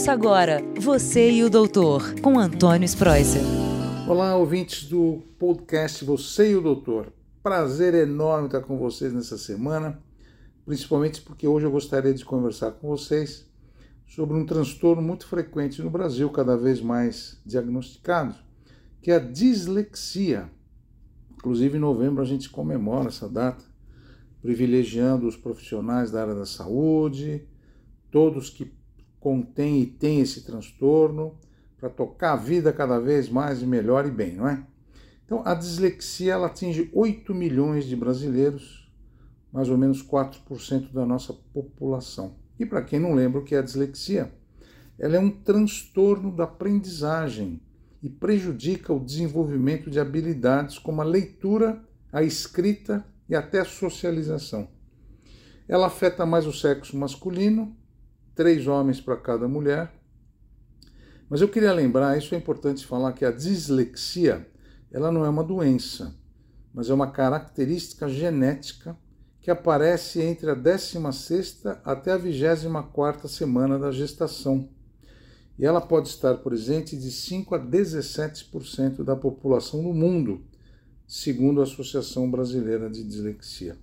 Ouça agora Você e o Doutor, com Antônio Spreuser. Olá, ouvintes do podcast Você e o Doutor. Prazer enorme estar com vocês nessa semana, principalmente porque hoje eu gostaria de conversar com vocês sobre um transtorno muito frequente no Brasil, cada vez mais diagnosticado, que é a dislexia. Inclusive, em novembro a gente comemora essa data, privilegiando os profissionais da área da saúde, todos que contêm e têm esse transtorno, para tocar a vida cada vez mais e melhor e bem, não é? Então, a dislexia ela atinge 8 milhões de brasileiros, mais ou menos 4% da nossa população. E para quem não lembra o que é a dislexia, ela é um transtorno da aprendizagem e prejudica o desenvolvimento de habilidades como a leitura, a escrita e até a socialização. Ela afeta mais o sexo masculino três homens para cada mulher. Mas eu queria lembrar, isso é importante falar, que a dislexia ela não é uma doença, mas é uma característica genética que aparece entre a 16ª até a 24ª semana da gestação. E ela pode estar presente de 5 a 17% da população no mundo, segundo a Associação Brasileira de Dislexia.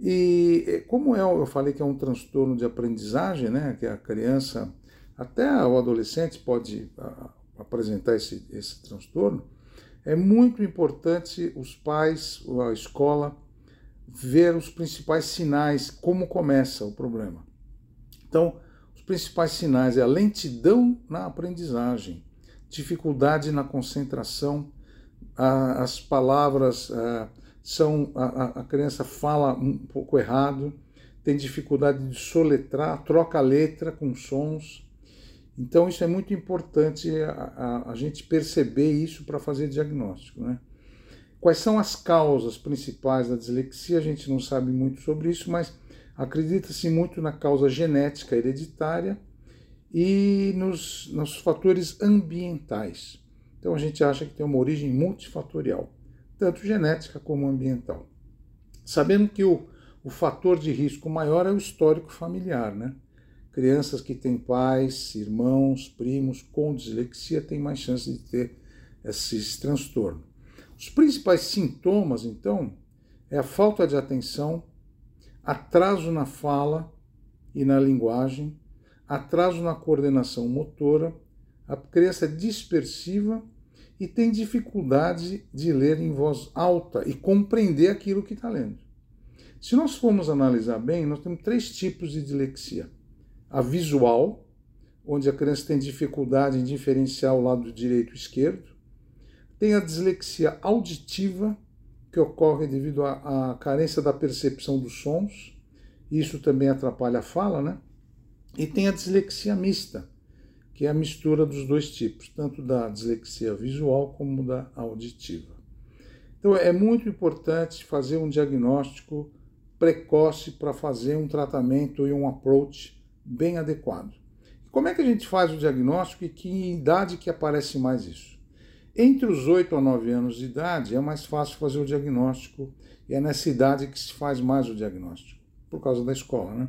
E eh, como é, eu falei que é um transtorno de aprendizagem, né, que a criança, até o adolescente pode apresentar esse, esse transtorno, é muito importante os pais, a escola, ver os principais sinais, como começa o problema. Então, os principais sinais é a lentidão na aprendizagem, dificuldade na concentração, as palavras são a, a criança fala um pouco errado, tem dificuldade de soletrar, troca a letra com sons. Então, isso é muito importante a, a, a gente perceber isso para fazer diagnóstico. Né? Quais são as causas principais da dislexia? A gente não sabe muito sobre isso, mas acredita-se muito na causa genética hereditária e nos, nos fatores ambientais. Então, a gente acha que tem uma origem multifatorial tanto genética como ambiental. Sabendo que o, o fator de risco maior é o histórico familiar, né? Crianças que têm pais, irmãos, primos com dislexia têm mais chance de ter esse transtorno. Os principais sintomas, então, é a falta de atenção, atraso na fala e na linguagem, atraso na coordenação motora, a criança dispersiva e tem dificuldade de ler em voz alta e compreender aquilo que está lendo. Se nós formos analisar bem, nós temos três tipos de dislexia: a visual, onde a criança tem dificuldade em diferenciar o lado direito e esquerdo, tem a dislexia auditiva, que ocorre devido à, à carência da percepção dos sons, isso também atrapalha a fala, né? E tem a dislexia mista, que é a mistura dos dois tipos, tanto da dislexia visual como da auditiva. Então é muito importante fazer um diagnóstico precoce para fazer um tratamento e um approach bem adequado. Como é que a gente faz o diagnóstico e que idade que aparece mais isso? Entre os 8 a 9 anos de idade é mais fácil fazer o diagnóstico e é nessa idade que se faz mais o diagnóstico, por causa da escola, né?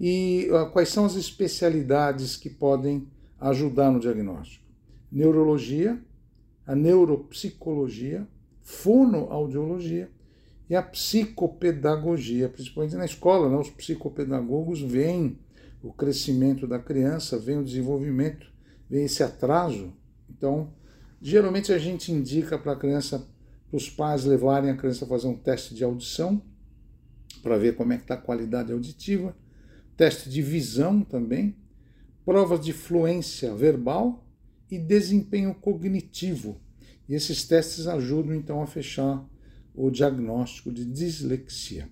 E uh, quais são as especialidades que podem ajudar no diagnóstico. Neurologia, a neuropsicologia, fonoaudiologia e a psicopedagogia, principalmente na escola, né? os psicopedagogos veem o crescimento da criança, veem o desenvolvimento, veem esse atraso. Então, geralmente a gente indica para a criança, para os pais levarem a criança a fazer um teste de audição, para ver como é que está a qualidade auditiva, teste de visão também, provas de fluência verbal e desempenho cognitivo. E esses testes ajudam então a fechar o diagnóstico de dislexia.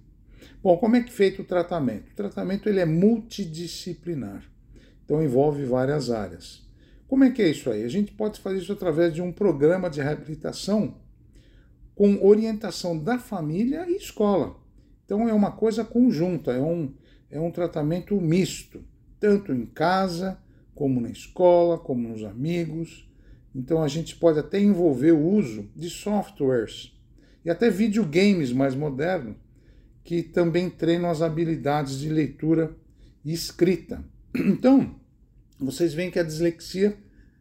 Bom, como é que é feito o tratamento? O tratamento ele é multidisciplinar, então envolve várias áreas. Como é que é isso aí? A gente pode fazer isso através de um programa de reabilitação com orientação da família e escola. Então é uma coisa conjunta, é um, é um tratamento misto tanto em casa, como na escola, como nos amigos. Então a gente pode até envolver o uso de softwares e até videogames mais modernos que também treinam as habilidades de leitura e escrita. Então, vocês veem que a dislexia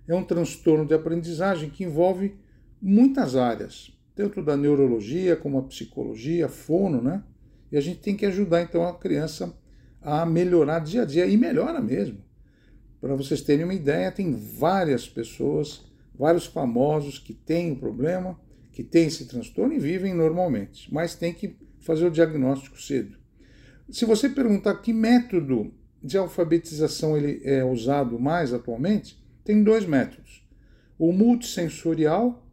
é um transtorno de aprendizagem que envolve muitas áreas, tanto da neurologia como a psicologia, fono, né? E a gente tem que ajudar então a criança a melhorar dia a dia e melhora mesmo. Para vocês terem uma ideia, tem várias pessoas, vários famosos que têm o problema, que têm esse transtorno e vivem normalmente, mas tem que fazer o diagnóstico cedo. Se você perguntar que método de alfabetização ele é usado mais atualmente, tem dois métodos. O multissensorial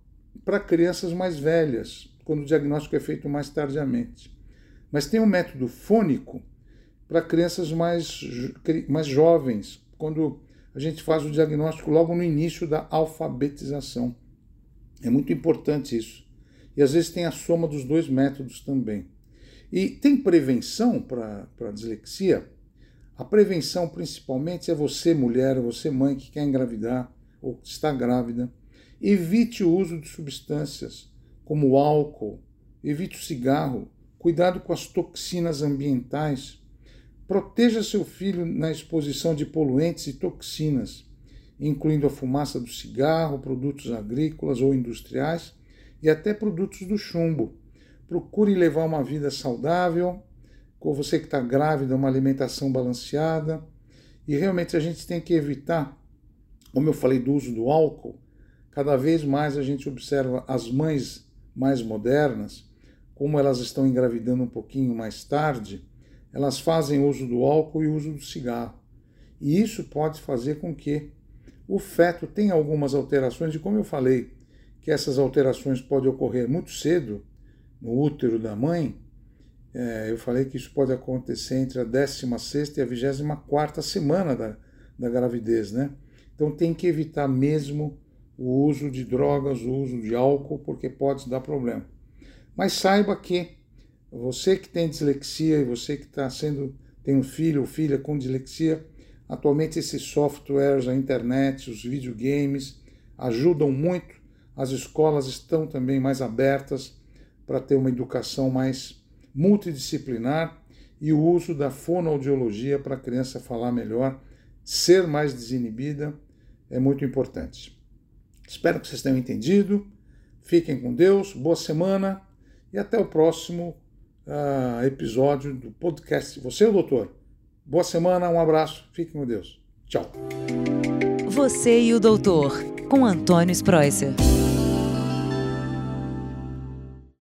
para crianças mais velhas, quando o diagnóstico é feito mais tardiamente. Mas tem o método fônico para crianças mais, mais jovens, quando a gente faz o diagnóstico logo no início da alfabetização. É muito importante isso. E às vezes tem a soma dos dois métodos também. E tem prevenção para a dislexia? A prevenção, principalmente, é você, mulher, você, mãe, que quer engravidar ou está grávida. Evite o uso de substâncias como álcool, evite o cigarro, cuidado com as toxinas ambientais. Proteja seu filho na exposição de poluentes e toxinas, incluindo a fumaça do cigarro, produtos agrícolas ou industriais e até produtos do chumbo. Procure levar uma vida saudável, com você que está grávida, uma alimentação balanceada. E realmente a gente tem que evitar, como eu falei, do uso do álcool. Cada vez mais a gente observa as mães mais modernas, como elas estão engravidando um pouquinho mais tarde, elas fazem uso do álcool e uso do cigarro. E isso pode fazer com que o feto tenha algumas alterações, e como eu falei, que essas alterações podem ocorrer muito cedo no útero da mãe, é, eu falei que isso pode acontecer entre a 16 e a 24 semana da, da gravidez, né? Então tem que evitar mesmo o uso de drogas, o uso de álcool, porque pode dar problema. Mas saiba que você que tem dislexia e você que está sendo tem um filho ou filha com dislexia, atualmente esses softwares, a internet, os videogames ajudam muito. As escolas estão também mais abertas para ter uma educação mais multidisciplinar e o uso da fonoaudiologia para a criança falar melhor, ser mais desinibida, é muito importante. Espero que vocês tenham entendido. Fiquem com Deus, boa semana e até o próximo uh, episódio do podcast Você é o Doutor. Boa semana, um abraço, fiquem com Deus. Tchau. Você e o Doutor, com Antônio Spreuser.